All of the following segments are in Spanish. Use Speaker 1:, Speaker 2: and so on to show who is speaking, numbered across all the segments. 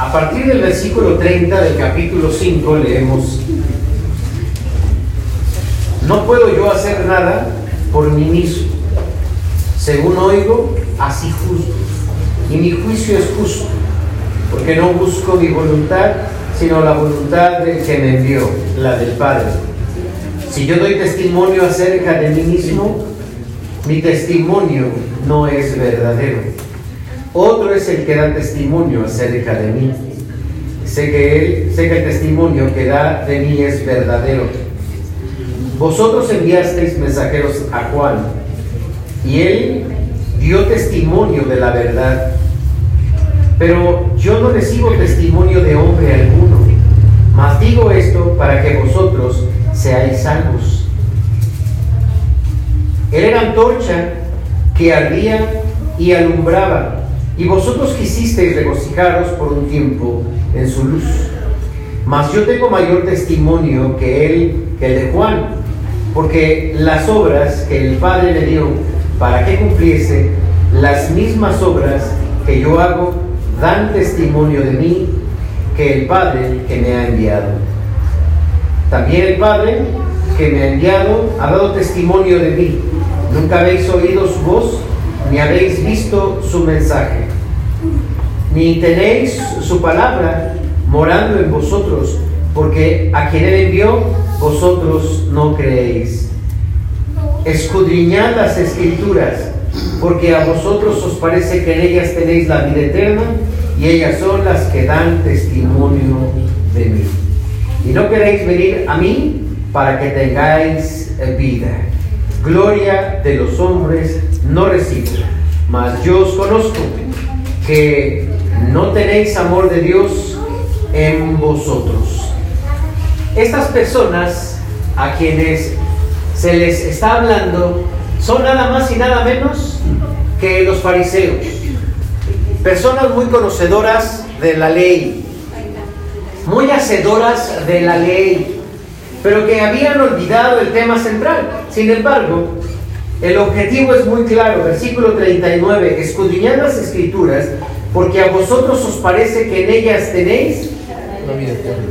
Speaker 1: A partir del versículo 30 del capítulo 5 leemos, no puedo yo hacer nada por mí mismo, según oigo, así justo, y mi juicio es justo, porque no busco mi voluntad, sino la voluntad del que me envió, la del Padre. Si yo doy testimonio acerca de mí mismo, mi testimonio no es verdadero. Otro es el que da testimonio acerca de mí. Sé que él, sé que el testimonio que da de mí es verdadero. Vosotros enviasteis mensajeros a Juan y él dio testimonio de la verdad. Pero yo no recibo testimonio de hombre alguno, mas digo esto para que vosotros seáis salvos. Él era antorcha que ardía y alumbraba, y vosotros quisisteis regocijaros por un tiempo en su luz. Mas yo tengo mayor testimonio que él, que el de Juan, porque las obras que el Padre le dio para que cumpliese, las mismas obras que yo hago, dan testimonio de mí, que el Padre que me ha enviado. También el Padre que me ha enviado ha dado testimonio de mí. Nunca habéis oído su voz, ni habéis visto su mensaje, ni tenéis su palabra morando en vosotros, porque a quien él envió, vosotros no creéis. Escudriñad las escrituras, porque a vosotros os parece que en ellas tenéis la vida eterna, y ellas son las que dan testimonio de mí. Y no queréis venir a mí para que tengáis vida. Gloria de los hombres no recibo, mas yo os conozco que no tenéis amor de Dios en vosotros. Estas personas a quienes se les está hablando son nada más y nada menos que los fariseos. Personas muy conocedoras de la ley, muy hacedoras de la ley, pero que habían olvidado el tema central. Sin embargo, el objetivo es muy claro, versículo 39, escudriñad las escrituras, porque a vosotros os parece que en ellas tenéis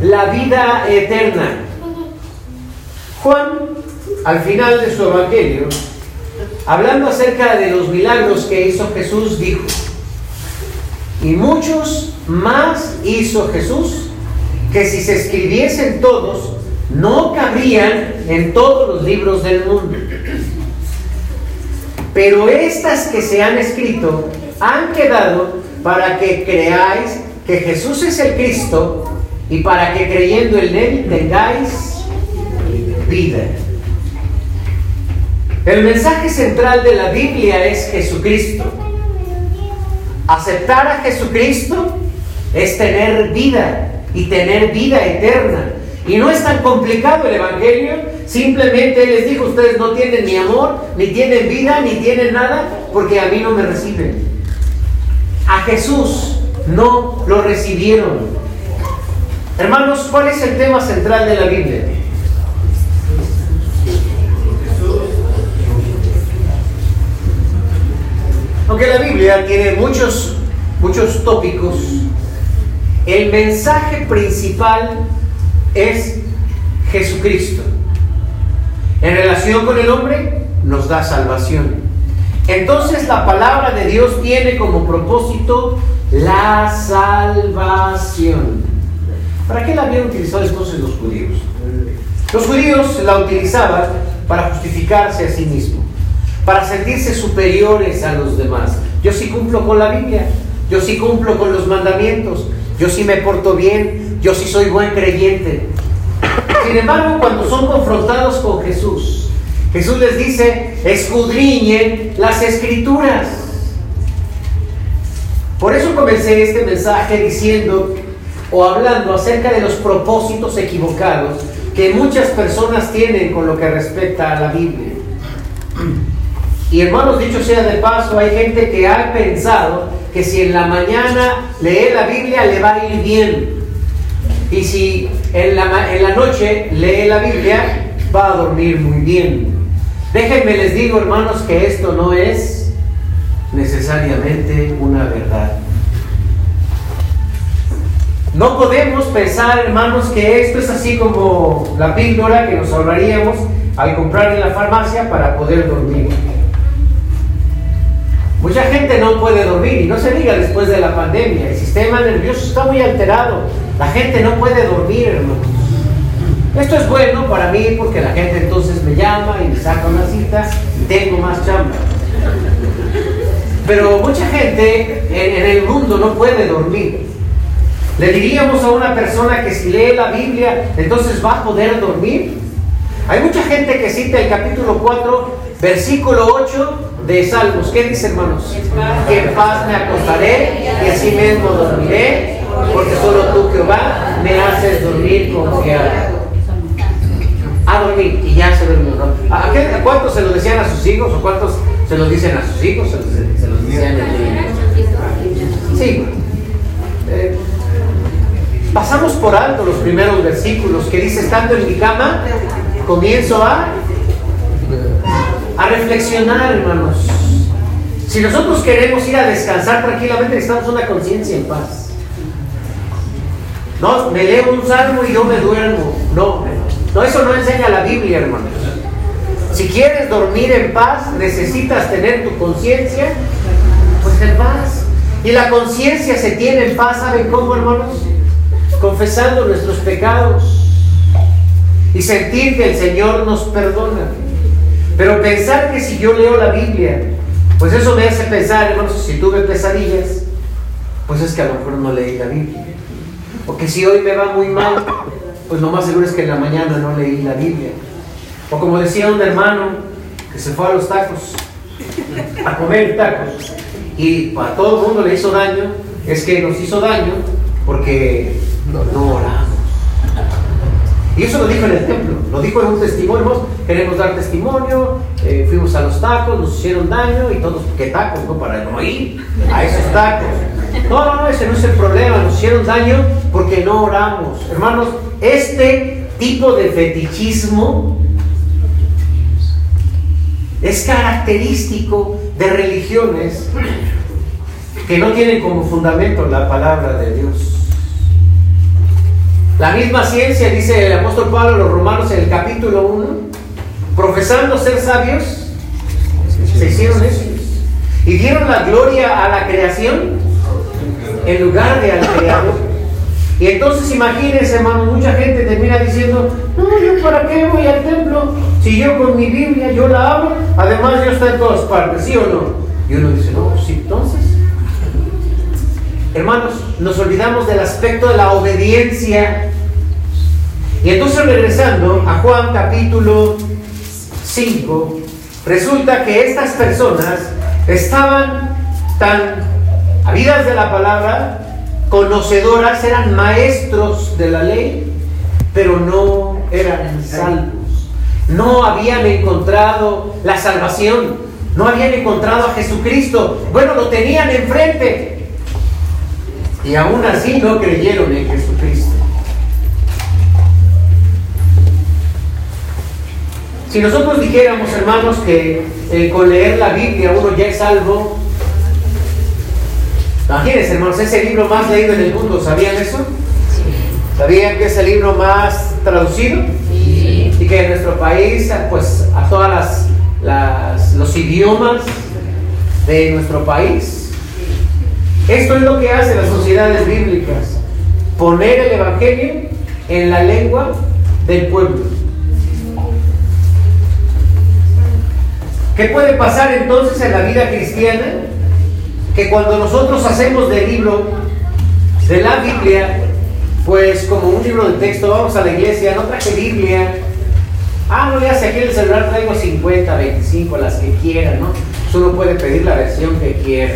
Speaker 1: la vida eterna. Juan, al final de su evangelio, hablando acerca de los milagros que hizo Jesús, dijo, y muchos más hizo Jesús, que si se escribiesen todos, no cabrían en todos los libros del mundo. Pero estas que se han escrito han quedado para que creáis que Jesús es el Cristo y para que creyendo en Él tengáis vida. El mensaje central de la Biblia es Jesucristo. Aceptar a Jesucristo es tener vida y tener vida eterna. Y no es tan complicado el Evangelio, simplemente les dijo, ustedes no tienen ni amor, ni tienen vida, ni tienen nada, porque a mí no me reciben. A Jesús no lo recibieron. Hermanos, ¿cuál es el tema central de la Biblia? Aunque la Biblia tiene muchos, muchos tópicos, el mensaje principal es Jesucristo. En relación con el hombre, nos da salvación. Entonces la palabra de Dios tiene como propósito la salvación. ¿Para qué la habían utilizado entonces los judíos? Los judíos la utilizaban para justificarse a sí mismos, para sentirse superiores a los demás. Yo sí cumplo con la Biblia, yo sí cumplo con los mandamientos, yo sí me porto bien, yo sí soy buen creyente. Sin embargo, cuando son confrontados con Jesús, Jesús les dice, escudriñen las escrituras. Por eso comencé este mensaje diciendo o hablando acerca de los propósitos equivocados que muchas personas tienen con lo que respecta a la Biblia. Y hermanos, dicho sea de paso, hay gente que ha pensado que si en la mañana lee la Biblia le va a ir bien. Y si en la, en la noche lee la Biblia, va a dormir muy bien. Déjenme les digo, hermanos, que esto no es necesariamente una verdad. No podemos pensar, hermanos, que esto es así como la píldora que nos ahorraríamos al comprar en la farmacia para poder dormir. Mucha gente no puede dormir y no se diga después de la pandemia. El sistema nervioso está muy alterado. La gente no puede dormir, hermanos. Esto es bueno para mí porque la gente entonces me llama y me saca una cita y tengo más chamba. Pero mucha gente en, el mundo no puede dormir. Le diríamos a una persona que si lee la Biblia, entonces va a poder dormir. Hay mucha gente que cita el capítulo 4, versículo 8 de Salmos. ¿Qué dice, hermanos? Que en paz me acostaré y así mismo dormiré, porque solo tú, Jehová, me haces dormir confiado. Y ya se durmió. ¿A, cuántos se lo decían a sus hijos o cuántos se lo dicen a sus hijos? Se los, decían a Sí. Eh, pasamos por alto los primeros versículos que dice, estando en mi cama, comienzo a a reflexionar, hermanos. Si nosotros queremos ir a descansar tranquilamente, necesitamos una conciencia en paz. No, me leo un salmo y yo me duermo. No, no, eso no enseña la Biblia, hermanos. Si quieres dormir en paz, necesitas tener tu conciencia, pues en paz. Y la conciencia se tiene en paz, ¿saben cómo, hermanos? Confesando nuestros pecados y sentir que el Señor nos perdona. Pero pensar que si yo leo la Biblia, pues eso me hace pensar, hermanos, si tuve pesadillas, pues es que a lo mejor no leí la Biblia. O que si hoy me va muy mal, pues lo más seguro es que en la mañana no leí la Biblia. O como decía un hermano que se fue a los tacos, a comer tacos, y a todo el mundo le hizo daño, es que nos hizo daño porque no oramos. Y eso lo dijo en el templo, lo dijo en un testimonio, queremos dar testimonio, eh, fuimos a los tacos, nos hicieron daño y todos, ¿qué tacos? No, para no ir a esos tacos. No, no, no, ese no es el problema, nos hicieron daño porque no oramos. Hermanos, este tipo de fetichismo es característico de religiones que no tienen como fundamento la palabra de Dios. La misma ciencia, dice el apóstol Pablo a los romanos en el capítulo 1, profesando ser sabios, se hicieron necios. Y dieron la gloria a la creación en lugar de al creador. Y entonces imagínense, hermano, mucha gente termina diciendo, no, yo para qué voy al templo si yo con mi Biblia yo la abro, además Dios está en todas partes, ¿sí o no? Y uno dice, no, sí, entonces Hermanos, nos olvidamos del aspecto de la obediencia. Y entonces regresando a Juan capítulo 5, resulta que estas personas estaban tan habidas de la palabra, conocedoras, eran maestros de la ley, pero no eran salvos. No habían encontrado la salvación, no habían encontrado a Jesucristo. Bueno, lo tenían enfrente, y aún así no creyeron en Jesucristo. Si nosotros dijéramos, hermanos, que eh, con leer la Biblia uno ya es salvo, imagínense, hermanos, ese libro más leído en el mundo, ¿sabían eso? ¿Sabían que es el libro más traducido? Y que en nuestro país, pues a todas las, las los idiomas de nuestro país, esto es lo que hacen las sociedades bíblicas, poner el Evangelio en la lengua del pueblo. ¿Qué puede pasar entonces en la vida cristiana? Que cuando nosotros hacemos del libro, de la Biblia, pues como un libro de texto, vamos a la iglesia, no traje Biblia. Ah, no le hace aquí el celular, traigo 50, 25, las que quieran, ¿no? Uno puede pedir la versión que quiera.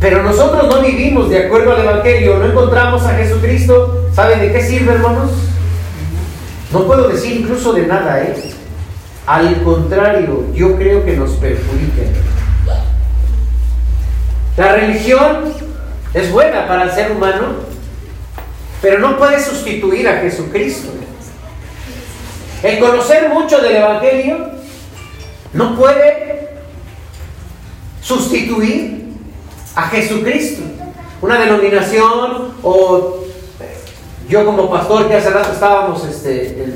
Speaker 1: Pero nosotros no vivimos de acuerdo al Evangelio, no encontramos a Jesucristo. ¿Saben de qué sirve, hermanos? No puedo decir incluso de nada, ¿eh? Al contrario, yo creo que nos perjudica. La religión es buena para el ser humano, pero no puede sustituir a Jesucristo. El conocer mucho del Evangelio no puede sustituir a Jesucristo. una denominación o eh, yo como pastor que hace rato estábamos este, en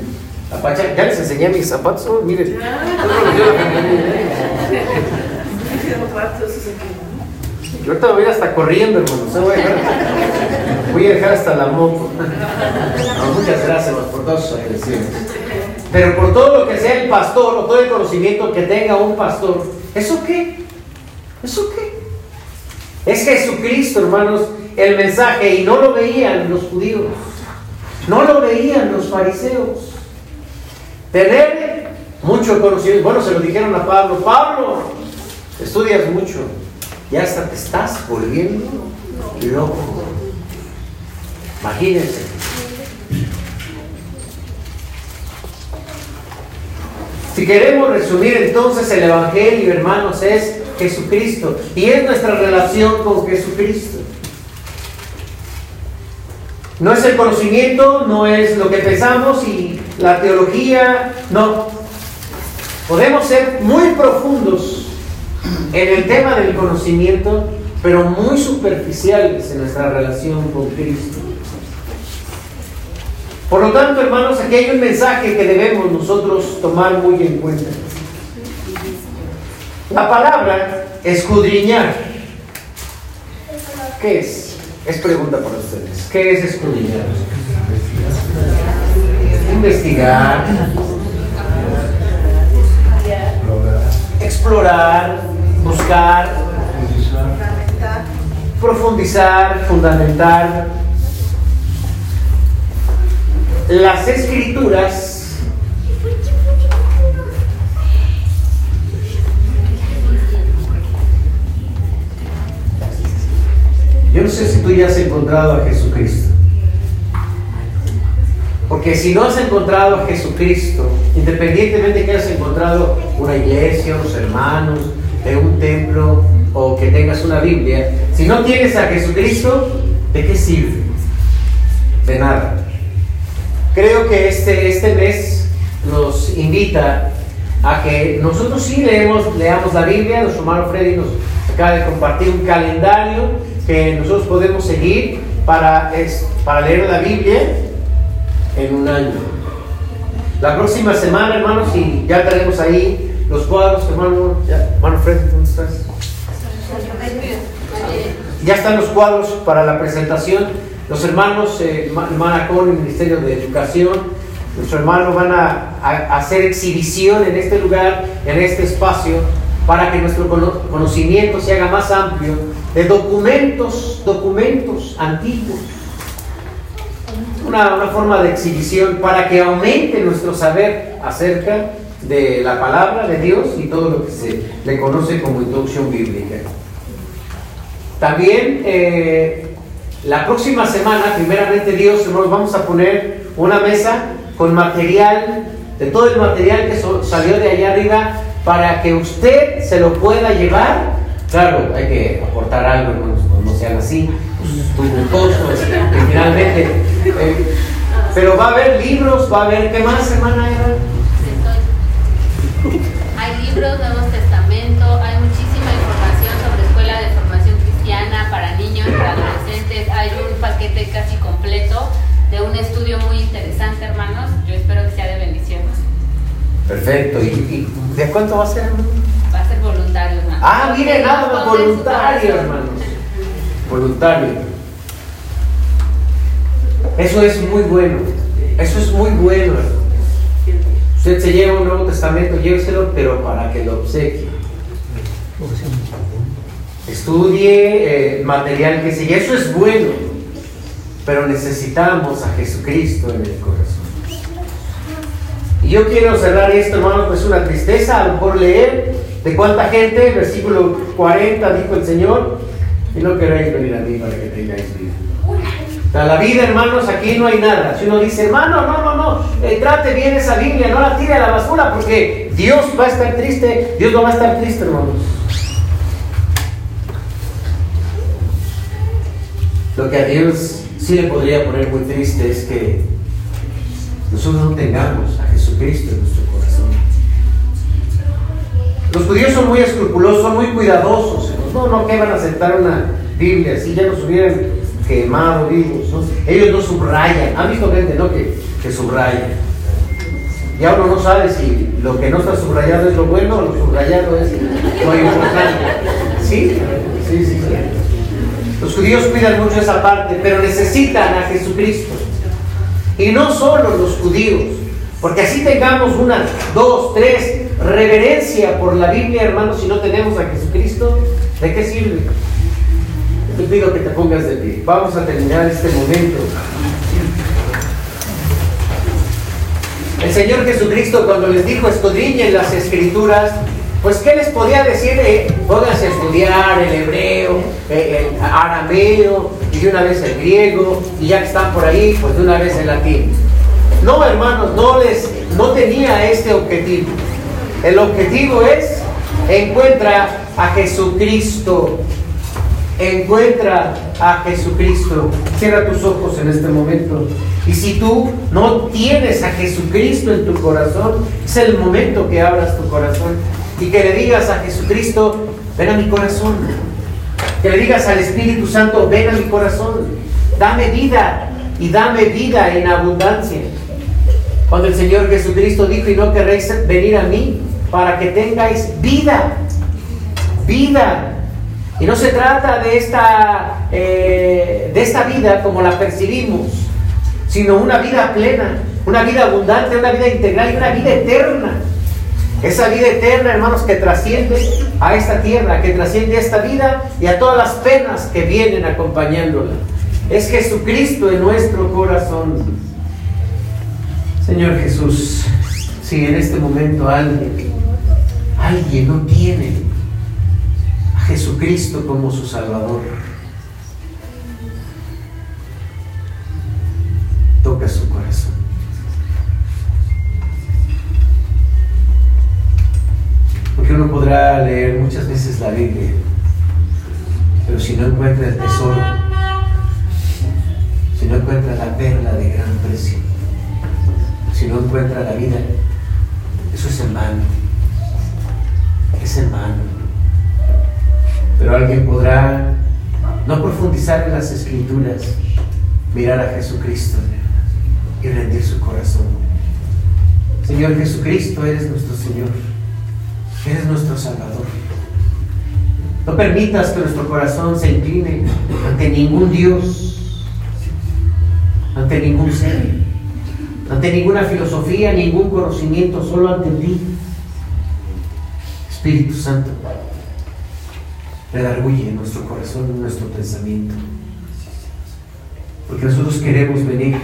Speaker 1: Apacha, ya les enseñé mis zapatos, miren. Yo ahorita voy hasta corriendo, hermano. voy, a dejar, hasta la moto. muchas gracias por todas sus atenciones. Pero por todo lo que sea el pastor o todo el conocimiento que tenga un pastor, ¿eso qué? ¿Eso qué? Es Jesucristo, hermanos, el mensaje, y no lo veían los judíos, no lo veían los fariseos. Tener mucho conocimiento, bueno, se lo dijeron a Pablo, Pablo, estudias mucho, ya hasta te estás volviendo loco. Imagínense. Si queremos resumir entonces el Evangelio, hermanos, es Jesucristo y es nuestra relación con Jesucristo. No es el conocimiento, no es lo que pensamos y la teología, no. Podemos ser muy profundos en el tema del conocimiento, pero muy superficiales en nuestra relación con Cristo. Por lo tanto, hermanos, aquí hay un mensaje que debemos nosotros tomar muy en cuenta. La palabra escudriñar, ¿qué es? Es pregunta para ustedes. ¿Qué es escudriñar? Investigar, explorar, buscar, profundizar, fundamentar. Las escrituras Yo no sé si tú ya has encontrado a Jesucristo. Porque si no has encontrado a Jesucristo, independientemente de que hayas encontrado una iglesia, unos hermanos, en un templo o que tengas una Biblia, si no tienes a Jesucristo, ¿de qué sirve? De nada. Creo que este, este mes nos invita a que nosotros sí leemos, leamos la Biblia, nuestro hermano Freddy nos acaba de compartir un calendario que nosotros podemos seguir para, es, para leer la Biblia en un año. La próxima semana, hermanos, y ya tenemos ahí los cuadros, hermano, ya, hermano Fred, ¿dónde estás? Ya están los cuadros para la presentación. Los hermanos, eh, con el Ministerio de Educación, nuestros hermanos van a, a hacer exhibición en este lugar, en este espacio, para que nuestro conocimiento se haga más amplio de documentos, documentos antiguos. Una, forma de exhibición para que aumente nuestro saber acerca de la palabra de Dios y todo lo que se le conoce como introducción bíblica. También eh, la próxima semana, primeramente Dios, nos vamos a poner una mesa con material, de todo el material que salió de allá arriba para que usted se lo pueda llevar. Claro, hay que aportar algo, hermanos, no, sean así, pues, que finalmente. Eh, pero va a haber libros, va a haber, ¿qué más, hermana
Speaker 2: Hay libros, Nuevos Testamento, hay muchísima información sobre escuela de formación cristiana para niños, para adolescentes, hay un paquete casi completo de un estudio muy interesante, hermanos. Yo espero que sea de bendición.
Speaker 1: Perfecto. ¿Y, de cuánto va a ser, hermano?
Speaker 2: Va a ser voluntario, hermano.
Speaker 1: Ah, mire, nada, voluntario, hermanos. Voluntario. Eso es muy bueno. Eso es muy bueno. Usted se lleva un Nuevo Testamento, lléveselo, pero para que lo obsequie. Estudie eh, material que sigue. Eso es bueno. Pero necesitamos a Jesucristo en el corazón. Y yo quiero cerrar esto, hermano, pues una tristeza, a lo mejor leer de cuánta gente, versículo 40, dijo el Señor, y no queréis venir a mí para que tengáis vida. Para la vida, hermanos, aquí no hay nada. Si uno dice, hermano, no, no, no, eh, trate bien esa Biblia, no la tire a la basura, porque Dios va a estar triste, Dios no va a estar triste, hermanos. Lo que a Dios sí le podría poner muy triste es que nosotros no tengamos a Jesucristo en nuestro corazón. Los judíos son muy escrupulosos, son muy cuidadosos. No, no, que van a aceptar una Biblias y ya nos hubieran quemado vivos. Ellos no subrayan. ¿Han visto gente no? que, que subraya? Ya uno no sabe si lo que no está subrayado es lo bueno o lo subrayado es lo importante. ¿Sí? Sí, sí, sí. Los judíos cuidan mucho esa parte, pero necesitan a Jesucristo. Y no solo los judíos, porque así tengamos una, dos, tres, reverencia por la Biblia, hermanos, si no tenemos a Jesucristo, ¿de qué sirve? Pido que te pongas de pie. Vamos a terminar este momento. El Señor Jesucristo cuando les dijo escudriñen las escrituras, pues ¿qué les podía decir? Eh, pónganse a estudiar el hebreo, el arameo y de una vez el griego y ya que están por ahí, pues de una vez el latín. No, hermanos, no les no tenía este objetivo. El objetivo es encuentra a Jesucristo. Encuentra a Jesucristo. Cierra tus ojos en este momento. Y si tú no tienes a Jesucristo en tu corazón, es el momento que abras tu corazón y que le digas a Jesucristo, ven a mi corazón. Que le digas al Espíritu Santo, ven a mi corazón. Dame vida y dame vida en abundancia. Cuando el Señor Jesucristo dijo, y no querréis venir a mí para que tengáis vida, vida. Y no se trata de esta, eh, de esta vida como la percibimos, sino una vida plena, una vida abundante, una vida integral y una vida eterna. Esa vida eterna, hermanos, que trasciende a esta tierra, que trasciende a esta vida y a todas las penas que vienen acompañándola. Es Jesucristo en nuestro corazón. Señor Jesús, si en este momento alguien, alguien no tiene Jesucristo como su Salvador, toca su corazón. Porque uno podrá leer muchas veces la Biblia, pero si no encuentra el tesoro, si no encuentra la perla de gran precio, si no encuentra la vida, eso es en. Es en. Pero alguien podrá no profundizar en las escrituras, mirar a Jesucristo y rendir su corazón. Señor Jesucristo, eres nuestro Señor. Eres nuestro Salvador. No permitas que nuestro corazón se incline ante ningún Dios, ante ningún ser, ante ninguna filosofía, ningún conocimiento, solo ante ti. Espíritu Santo, redarguye nuestro corazón, nuestro pensamiento. Porque nosotros queremos venir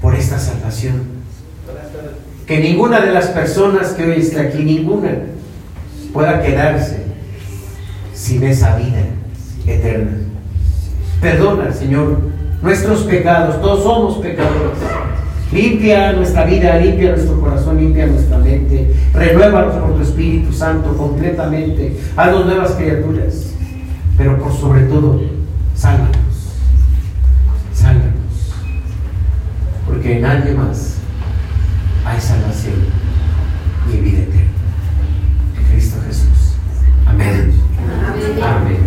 Speaker 1: por esta salvación. Que ninguna de las personas que hoy está aquí, ninguna, pueda quedarse sin esa vida eterna. Perdona, Señor, nuestros pecados, todos somos pecadores. Limpia nuestra vida, limpia nuestro corazón, limpia nuestra mente. Renuévanos por tu Espíritu Santo completamente. Haznos nuevas criaturas. Pero por sobre todo, sálvanos. Sálvanos. Porque en nadie más hay salvación ni vida eterna. En Cristo Jesús. Amén. Amén.